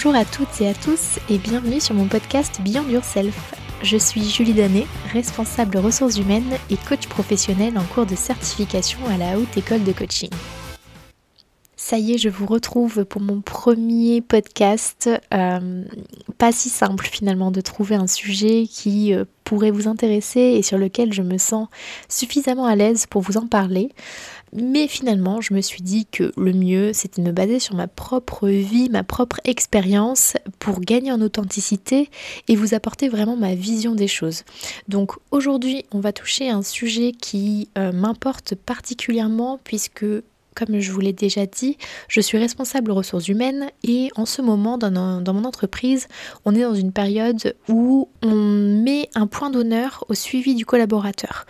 Bonjour à toutes et à tous et bienvenue sur mon podcast Beyond Yourself. Je suis Julie Danet, responsable ressources humaines et coach professionnel en cours de certification à la Haute École de Coaching. Ça y est, je vous retrouve pour mon premier podcast. Euh, pas si simple finalement de trouver un sujet qui euh, pourrait vous intéresser et sur lequel je me sens suffisamment à l'aise pour vous en parler. Mais finalement, je me suis dit que le mieux, c'était de me baser sur ma propre vie, ma propre expérience pour gagner en authenticité et vous apporter vraiment ma vision des choses. Donc aujourd'hui, on va toucher un sujet qui euh, m'importe particulièrement puisque comme je vous l'ai déjà dit, je suis responsable ressources humaines et en ce moment dans, dans, mon entreprise, on est dans une période où on met un point d'honneur au suivi du collaborateur.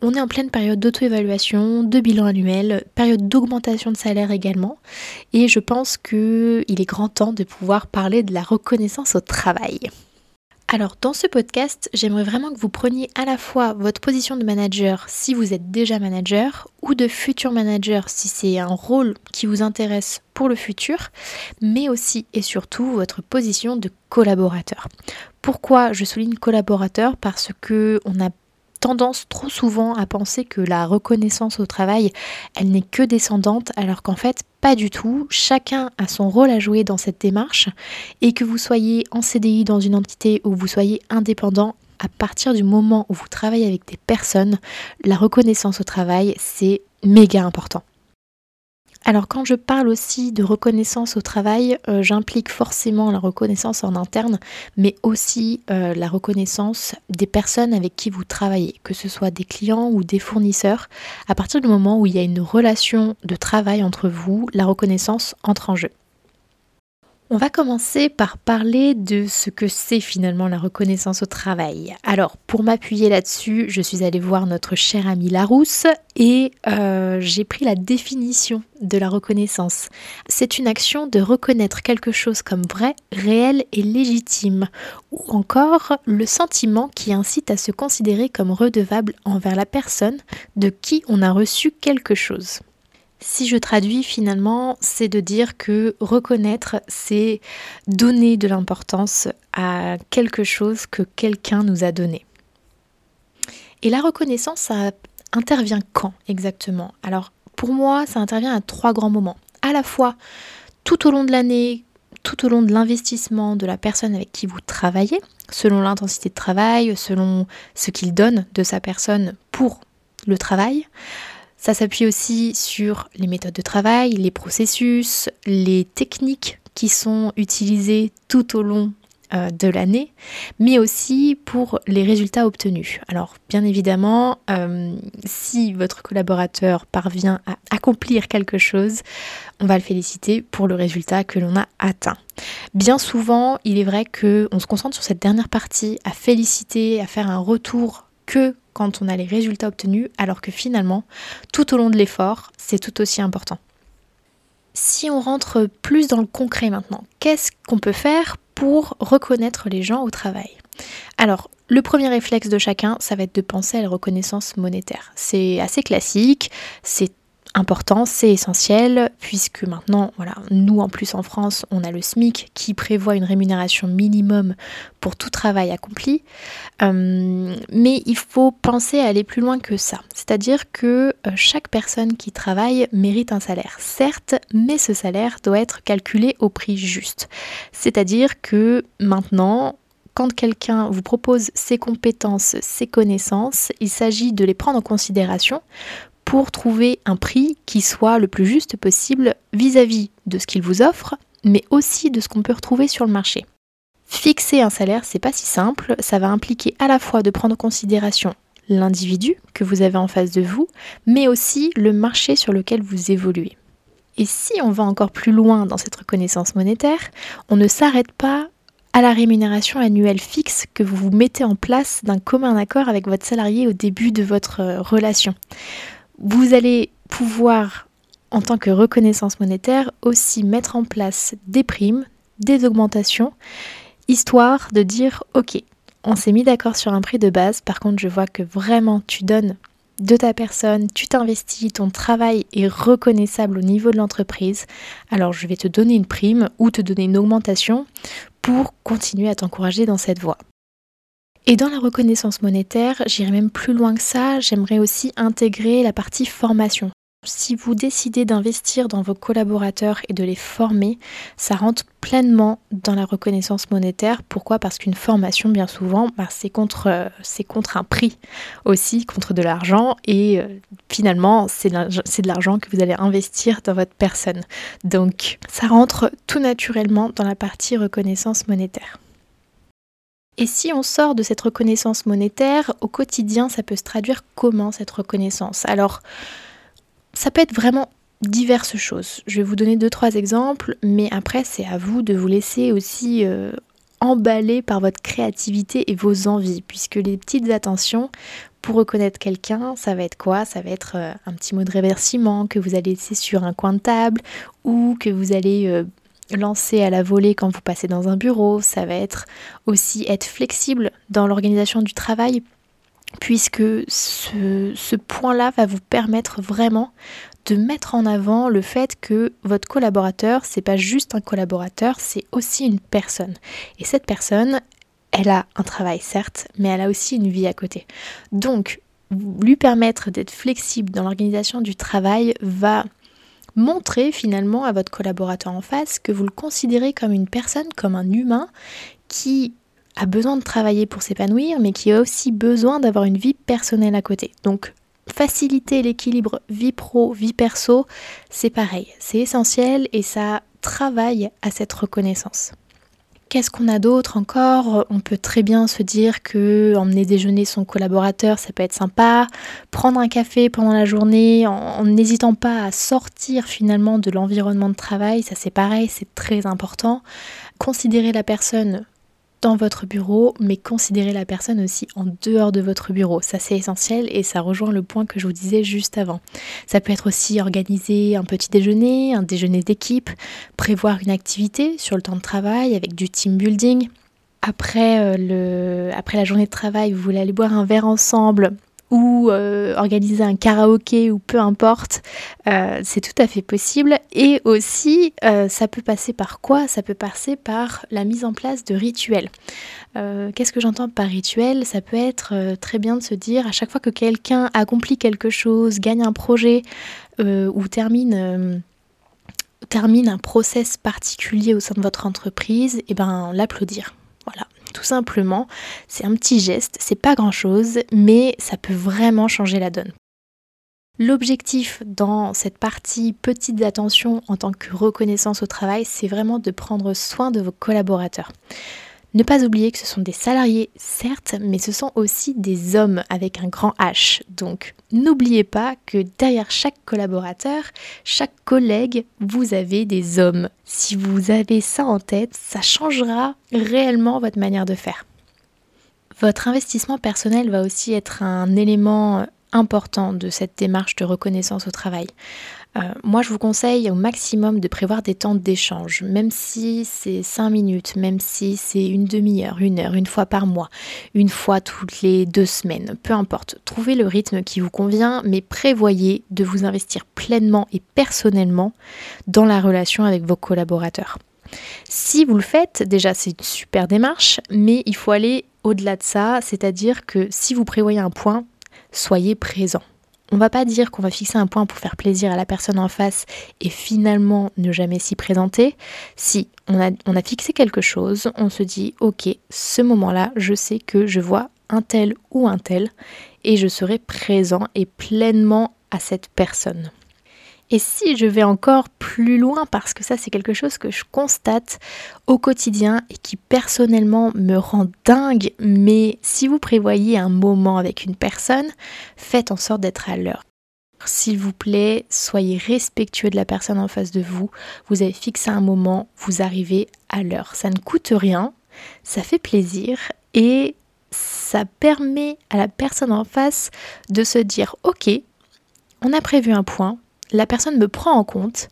On est en pleine période d'auto-évaluation, de bilan annuel, période d'augmentation de salaire également et je pense qu'il est grand temps de pouvoir parler de la reconnaissance au travail. Alors dans ce podcast, j'aimerais vraiment que vous preniez à la fois votre position de manager si vous êtes déjà manager ou de futur manager si c'est un rôle qui vous intéresse pour le futur, mais aussi et surtout votre position de collaborateur. Pourquoi je souligne collaborateur? Parce que on a tendance trop souvent à penser que la reconnaissance au travail, elle n'est que descendante, alors qu'en fait, pas du tout. Chacun a son rôle à jouer dans cette démarche, et que vous soyez en CDI dans une entité ou vous soyez indépendant, à partir du moment où vous travaillez avec des personnes, la reconnaissance au travail, c'est méga important. Alors quand je parle aussi de reconnaissance au travail, euh, j'implique forcément la reconnaissance en interne, mais aussi euh, la reconnaissance des personnes avec qui vous travaillez, que ce soit des clients ou des fournisseurs. À partir du moment où il y a une relation de travail entre vous, la reconnaissance entre en jeu. On va commencer par parler de ce que c'est finalement la reconnaissance au travail. Alors, pour m'appuyer là-dessus, je suis allée voir notre cher ami Larousse et euh, j'ai pris la définition de la reconnaissance. C'est une action de reconnaître quelque chose comme vrai, réel et légitime, ou encore le sentiment qui incite à se considérer comme redevable envers la personne de qui on a reçu quelque chose. Si je traduis finalement, c'est de dire que reconnaître, c'est donner de l'importance à quelque chose que quelqu'un nous a donné. Et la reconnaissance, ça intervient quand exactement? Alors pour moi, ça intervient à trois grands moments. À la fois tout au long de l'année, tout au long de l'investissement de la personne avec qui vous travaillez, selon l'intensité de travail, selon ce qu'il donne de sa personne pour le travail. Ça s'appuie aussi sur les méthodes de travail, les processus, les techniques qui sont utilisées tout au long euh, de l'année, mais aussi pour les résultats obtenus. Alors bien évidemment, euh, si votre collaborateur parvient à accomplir quelque chose, on va le féliciter pour le résultat que l'on a atteint. Bien souvent, il est vrai qu'on se concentre sur cette dernière partie, à féliciter, à faire un retour que quand on a les résultats obtenus, alors que finalement, tout au long de l'effort, c'est tout aussi important. Si on rentre plus dans le concret maintenant, qu'est-ce qu'on peut faire pour reconnaître les gens au travail? Alors, le premier réflexe de chacun, ça va être de penser à la reconnaissance monétaire. C'est assez classique, c'est important, c'est essentiel, puisque maintenant, voilà, nous en plus en France, on a le SMIC qui prévoit une rémunération minimum pour tout travail accompli. Euh, mais il faut penser à aller plus loin que ça. C'est-à-dire que euh, chaque personne qui travaille mérite un salaire, certes, mais ce salaire doit être calculé au prix juste. C'est-à-dire que maintenant, quand quelqu'un vous propose ses compétences, ses connaissances, il s'agit de les prendre en considération pour trouver un prix qui soit le plus juste possible vis-à-vis de ce qu'il vous offre, mais aussi de ce qu'on peut retrouver sur le marché. Fixer un salaire, c'est pas si simple, ça va impliquer à la fois de prendre en considération l'individu que vous avez en face de vous, mais aussi le marché sur lequel vous évoluez. Et si on va encore plus loin dans cette reconnaissance monétaire, on ne s'arrête pas à la rémunération annuelle fixe que vous vous mettez en place d'un commun accord avec votre salarié au début de votre euh, relation vous allez pouvoir, en tant que reconnaissance monétaire, aussi mettre en place des primes, des augmentations, histoire de dire, ok, on s'est mis d'accord sur un prix de base, par contre je vois que vraiment tu donnes de ta personne, tu t'investis, ton travail est reconnaissable au niveau de l'entreprise, alors je vais te donner une prime ou te donner une augmentation pour continuer à t'encourager dans cette voie. Et dans la reconnaissance monétaire, j'irai même plus loin que ça, j'aimerais aussi intégrer la partie formation. Si vous décidez d'investir dans vos collaborateurs et de les former, ça rentre pleinement dans la reconnaissance monétaire. Pourquoi? Parce qu'une formation, bien souvent, bah, c'est contre, contre un prix aussi, contre de l'argent. Et euh, finalement, c'est de l'argent que vous allez investir dans votre personne. Donc, ça rentre tout naturellement dans la partie reconnaissance monétaire. Et si on sort de cette reconnaissance monétaire, au quotidien, ça peut se traduire comment cette reconnaissance? Alors, ça peut être vraiment diverses choses. Je vais vous donner deux, trois exemples, mais après, c'est à vous de vous laisser aussi euh, emballer par votre créativité et vos envies, puisque les petites attentions pour reconnaître quelqu'un, ça va être quoi? Ça va être euh, un petit mot de remerciement que vous allez laisser sur un coin de table ou que vous allez euh, lancer à la volée quand vous passez dans un bureau. Ça va être aussi être flexible dans l'organisation du travail puisque ce, point-là va vous permettre vraiment de mettre en avant le fait que votre collaborateur, c'est pas juste un collaborateur, c'est aussi une personne. Et cette personne, elle a un travail certes, mais elle a aussi une vie à côté. Donc, lui permettre d'être flexible dans l'organisation du travail va montrer finalement à votre collaborateur en face que vous le considérez comme une personne, comme un humain qui a besoin de travailler pour s'épanouir, mais qui a aussi besoin d'avoir une vie personnelle à côté. Donc faciliter l'équilibre vie pro, vie perso, c'est pareil, c'est essentiel et ça travaille à cette reconnaissance. Qu'est-ce qu'on a d'autre encore? On peut très bien se dire que emmener déjeuner son collaborateur, ça peut être sympa. Prendre un café pendant la journée en n'hésitant pas à sortir finalement de l'environnement de travail, ça c'est pareil, c'est très important. Considérer la personne dans votre bureau, mais considérez la personne aussi en dehors de votre bureau. Ça c'est essentiel et ça rejoint le point que je vous disais juste avant. Ça peut être aussi organiser un petit déjeuner, un déjeuner d'équipe, prévoir une activité sur le temps de travail avec du team building. Après, euh, le, après la journée de travail, vous voulez aller boire un verre ensemble ou euh, organiser un karaoké ou peu importe, euh, c'est tout à fait possible. Et aussi, euh, ça peut passer par quoi? Ça peut passer par la mise en place de rituels. Qu'est-ce que j'entends par rituel? Ça peut être très bien de se dire à chaque fois que quelqu'un accomplit quelque chose, gagne un projet ou termine termine un process particulier au sein de votre entreprise, et eh ben l'applaudir. Tout simplement. C'est un petit geste, c'est pas grand chose, mais ça peut vraiment changer la donne. L'objectif dans cette partie petite attention en tant que reconnaissance au travail, c'est vraiment de prendre soin de vos collaborateurs. Ne pas oublier que ce sont des salariés, certes, mais ce sont aussi des hommes avec un grand H. Donc n'oubliez pas que derrière chaque collaborateur, chaque collègue, vous avez des hommes. Si vous avez ça en tête, ça changera réellement votre manière de faire. Votre investissement personnel va aussi être un élément important de cette démarche de reconnaissance au travail. Euh, moi, je vous conseille au maximum de prévoir des temps d'échange, même si c'est 5 minutes, même si c'est une demi-heure, une heure, une fois par mois, une fois toutes les deux semaines, peu importe. Trouvez le rythme qui vous convient, mais prévoyez de vous investir pleinement et personnellement dans la relation avec vos collaborateurs. Si vous le faites, déjà c'est une super démarche, mais il faut aller au-delà de ça, c'est-à-dire que si vous prévoyez un point, soyez présent. On va pas dire qu'on va fixer un point pour faire plaisir à la personne en face et finalement ne jamais s'y présenter. Si on a, on a fixé quelque chose, on se dit ok, ce moment-là, je sais que je vois un tel ou un tel et je serai présent et pleinement à cette personne. Et si je vais encore plus loin, parce que ça c'est quelque chose que je constate au quotidien et qui personnellement me rend dingue, mais si vous prévoyez un moment avec une personne, faites en sorte d'être à l'heure. S'il vous plaît, soyez respectueux de la personne en face de vous. Vous avez fixé un moment, vous arrivez à l'heure. Ça ne coûte rien, ça fait plaisir et ça permet à la personne en face de se dire ok, on a prévu un point, la personne me prend en compte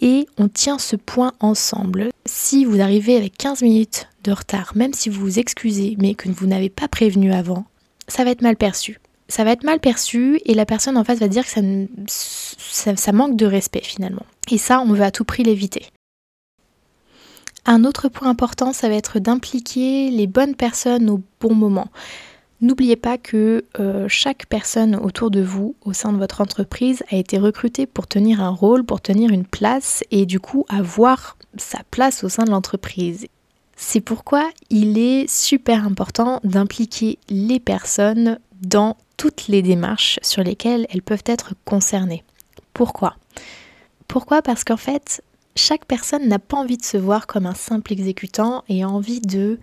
et on tient ce point ensemble. Si vous arrivez avec 15 minutes de retard, même si vous vous excusez mais que vous n'avez pas prévenu avant, ça va être mal perçu. ça va être mal perçu et la personne en face va dire que ça, ça manque de respect finalement. Et ça, on veut à tout prix l'éviter. Un autre point important, ça va être d'impliquer les bonnes personnes au bon moment. N'oubliez pas que euh, chaque personne autour de vous, au sein de votre entreprise, a été recrutée pour tenir un rôle, pour tenir une place et du coup avoir sa place au sein de l'entreprise. C'est pourquoi il est super important d'impliquer les personnes dans toutes les démarches sur lesquelles elles peuvent être concernées. Pourquoi? Pourquoi? Parce qu'en fait, chaque personne n'a pas envie de se voir comme un simple exécutant et envie de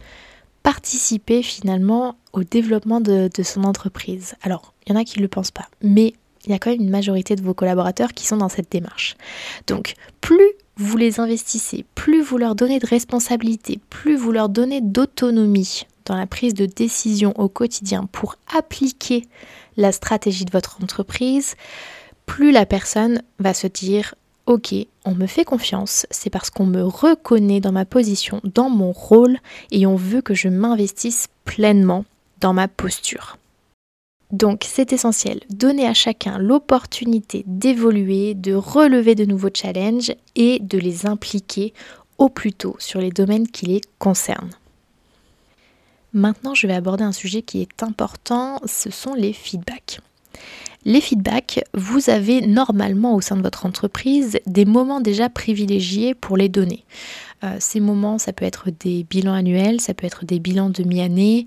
participer finalement au développement de, son entreprise. Alors, il y en a qui ne le pensent pas, mais il y a quand même une majorité de vos collaborateurs qui sont dans cette démarche. Donc, plus vous les investissez, plus vous leur donnez de responsabilité, plus vous leur donnez d'autonomie dans la prise de décision au quotidien pour appliquer la stratégie de votre entreprise, plus la personne va se dire Ok, on me fait confiance, c'est parce qu'on me reconnaît dans ma position, dans mon rôle, et on veut que je m'investisse pleinement dans ma posture. Donc c'est essentiel, donner à chacun l'opportunité d'évoluer, de relever de nouveaux challenges et de les impliquer au plus tôt sur les domaines qui les concernent. Maintenant, je vais aborder un sujet qui est important, ce sont les feedbacks. Les feedbacks, vous avez normalement au sein de votre entreprise des moments déjà privilégiés pour les donner. Euh, ces moments, ça peut être des bilans annuels, ça peut être des bilans demi-année,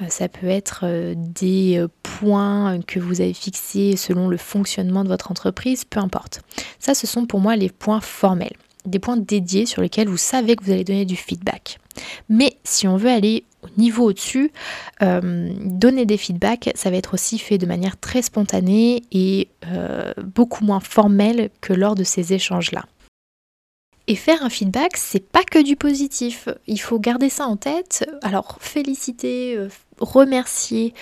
euh, ça peut être euh, des points que vous avez fixés selon le fonctionnement de votre entreprise, peu importe. Ça, ce sont pour moi les points formels, des points dédiés sur lesquels vous savez que vous allez donner du feedback. Mais si on veut aller niveau au-dessus, euh, donner des feedbacks, ça va être aussi fait de manière très spontanée et euh, beaucoup moins formelle que lors de ces échanges-là. Et faire un feedback, c'est pas que du positif. Il faut garder ça en tête. Alors, féliciter, euh, remercier,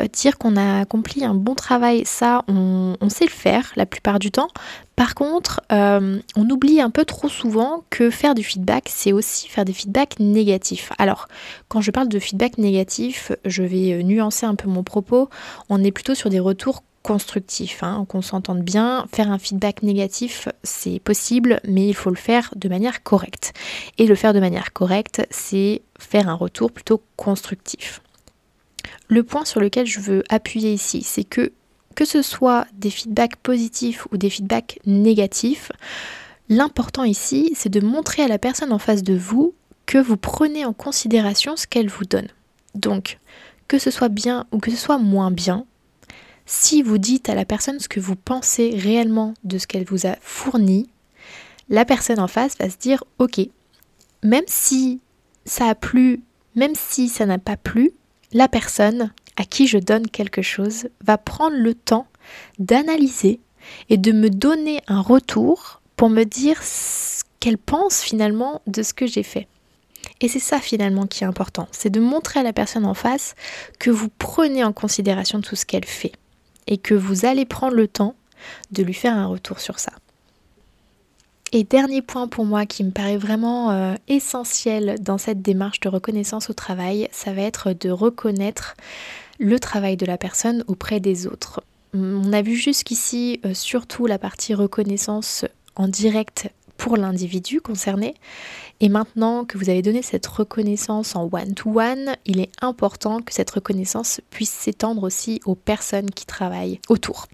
euh, dire qu'on a accompli un bon travail, ça, on, sait le faire la plupart du temps. Par contre, euh, on oublie un peu trop souvent que faire du feedback, c'est aussi faire des feedbacks négatifs. Alors, quand je parle de feedback négatif, je vais nuancer un peu mon propos. On est plutôt sur des retours constructif, hein, qu'on s'entende bien. Faire un feedback négatif, c'est possible, mais il faut le faire de manière correcte. Et le faire de manière correcte, c'est faire un retour plutôt constructif. Le point sur lequel je veux appuyer ici, c'est que que ce soit des feedbacks positifs ou des feedbacks négatifs, l'important ici, c'est de montrer à la personne en face de vous que vous prenez en considération ce qu'elle vous donne. Donc, que ce soit bien ou que ce soit moins bien, si vous dites à la personne ce que vous pensez réellement de ce qu'elle vous a fourni, la personne en face va se dire ok, même si ça a plu, même si ça n'a pas plu, la personne à qui je donne quelque chose va prendre le temps d'analyser et de me donner un retour pour me dire ce qu'elle pense finalement de ce que j'ai fait. Et c'est ça finalement qui est important, c'est de montrer à la personne en face que vous prenez en considération tout ce qu'elle fait et que vous allez prendre le temps de lui faire un retour sur ça. Et dernier point pour moi qui me paraît vraiment euh, essentiel dans cette démarche de reconnaissance au travail, ça va être de reconnaître le travail de la personne auprès des autres. On a vu jusqu'ici euh, surtout la partie reconnaissance en direct pour l'individu concerné. Et maintenant que vous avez donné cette reconnaissance en one-to-one, il est important que cette reconnaissance puisse s'étendre aussi aux personnes qui travaillent autour.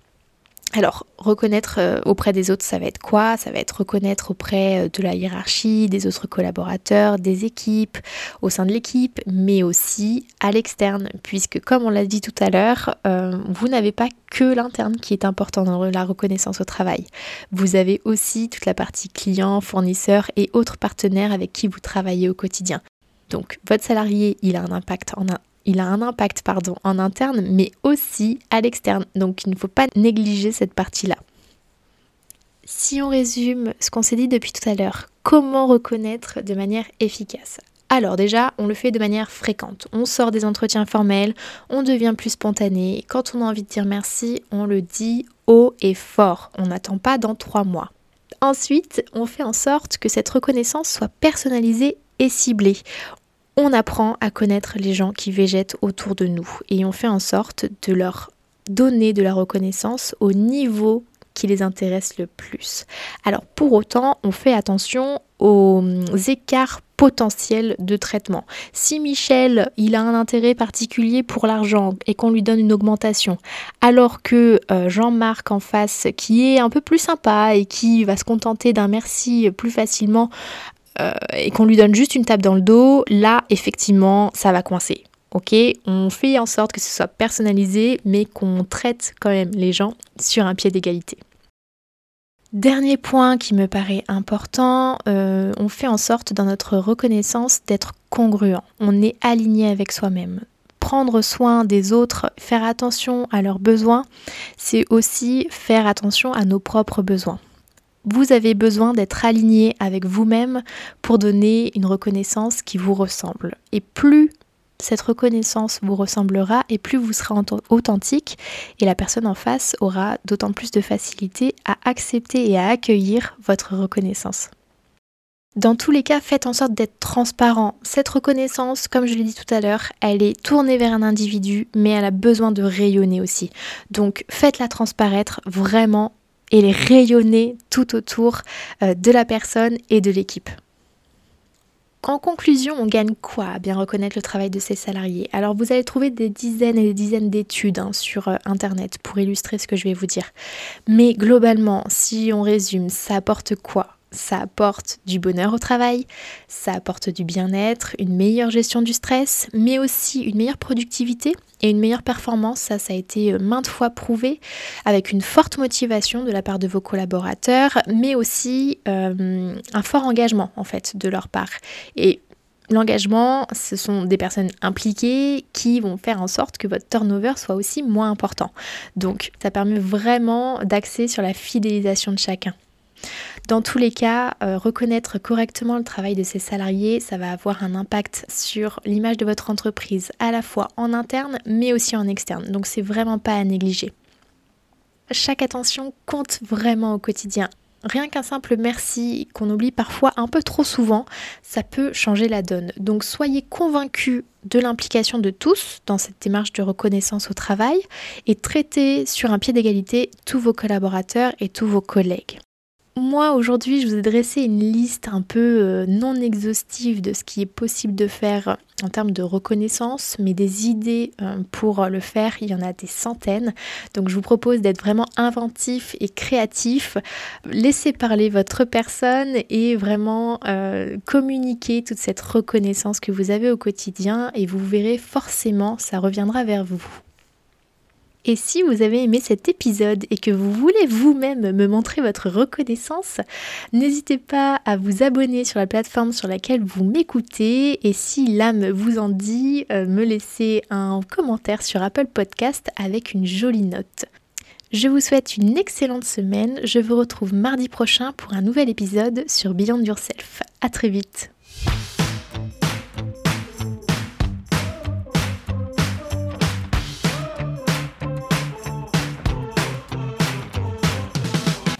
Alors, reconnaître euh, auprès des autres, ça va être quoi? Ça va être reconnaître auprès euh, de la hiérarchie, des autres collaborateurs, des équipes, au sein de l'équipe, mais aussi à l'externe, puisque comme on l'a dit tout à l'heure, euh, vous n'avez pas que l'interne qui est important dans la reconnaissance au travail. Vous avez aussi toute la partie client, fournisseur et autres partenaires avec qui vous travaillez au quotidien. Donc votre salarié, il a un impact en, il a un impact en interne, mais aussi à l'externe. Donc il ne faut pas négliger cette partie-là. Si on résume ce qu'on s'est dit depuis tout à l'heure, comment reconnaître de manière efficace? Alors déjà, on le fait de manière fréquente. On sort des entretiens formels, on devient plus spontané. Quand on a envie de dire merci, on le dit haut et fort. On n'attend pas dans trois mois. Ensuite, on fait en sorte que cette reconnaissance soit personnalisée et ciblée on apprend à connaître les gens qui végètent autour de nous et on fait en sorte de leur donner de la reconnaissance au niveau qui les intéresse le plus. Alors pour autant, on fait attention aux écarts potentiels de traitement. Si Michel, il a un intérêt particulier pour l'argent et qu'on lui donne une augmentation, alors que euh, Jean-Marc en face, qui est un peu plus sympa et qui va se contenter d'un merci plus facilement, euh, et qu'on lui donne juste une tape dans le dos, là, effectivement, ça va coincer. On fait en sorte que ce soit personnalisé, mais qu'on traite quand même les gens sur un pied d'égalité. Dernier point qui me paraît important, euh, on fait en sorte dans notre reconnaissance d'être congruent. On est aligné avec soi-même. Prendre soin des autres, faire attention à leurs besoins, c'est aussi faire attention à nos propres besoins. Vous avez besoin d'être aligné avec vous-même pour donner une reconnaissance qui vous ressemble. Et plus cette reconnaissance vous ressemblera et plus vous serez authentique et la personne en face aura d'autant plus de facilité à accepter et à accueillir votre reconnaissance. Dans tous les cas, faites en sorte d'être transparent. Cette reconnaissance, comme je l'ai dit tout à l'heure, elle est tournée vers un individu, mais elle a besoin de rayonner aussi. Donc faites-la transparaître vraiment et les rayonner tout autour euh, de la personne et de l'équipe. En conclusion, on gagne quoi à bien reconnaître le travail de ses salariés? Alors vous allez trouver des dizaines et des dizaines d'études hein, sur euh, Internet pour illustrer ce que je vais vous dire. Mais globalement, si on résume, ça apporte quoi? Ça apporte du bonheur au travail, ça apporte du bien-être, une meilleure gestion du stress, mais aussi une meilleure productivité et une meilleure performance. Ça, ça a été euh, maintes fois prouvé avec une forte motivation de la part de vos collaborateurs, mais aussi euh, un fort engagement en fait de leur part. Et L'engagement, ce sont des personnes impliquées qui vont faire en sorte que votre turnover soit aussi moins important. Donc, ça permet vraiment d'axer sur la fidélisation de chacun. Dans tous les cas, euh, reconnaître correctement le travail de ses salariés, ça va avoir un impact sur l'image de votre entreprise, à la fois en interne mais aussi en externe. Donc c'est vraiment pas à négliger. Chaque attention compte vraiment au quotidien. Rien qu'un simple merci qu'on oublie parfois un peu trop souvent, ça peut changer la donne. Donc soyez convaincus de l'implication de tous dans cette démarche de reconnaissance au travail et traitez sur un pied d'égalité tous vos collaborateurs et tous vos collègues. Moi aujourd'hui je vous ai dressé une liste un peu euh, non exhaustive de ce qui est possible de faire en termes de reconnaissance, mais des idées euh, pour le faire, il y en a des centaines. Donc je vous propose d'être vraiment inventif et créatif, laissez parler votre personne et vraiment euh, communiquer toute cette reconnaissance que vous avez au quotidien et vous verrez forcément, ça reviendra vers vous. Et si vous avez aimé cet épisode et que vous voulez vous-même me montrer votre reconnaissance, n'hésitez pas à vous abonner sur la plateforme sur laquelle vous m'écoutez et si l'âme vous en dit, euh, me laisser un commentaire sur Apple Podcast avec une jolie note. Je vous souhaite une excellente semaine. Je vous retrouve mardi prochain pour un nouvel épisode sur Beyond Yourself. À très vite.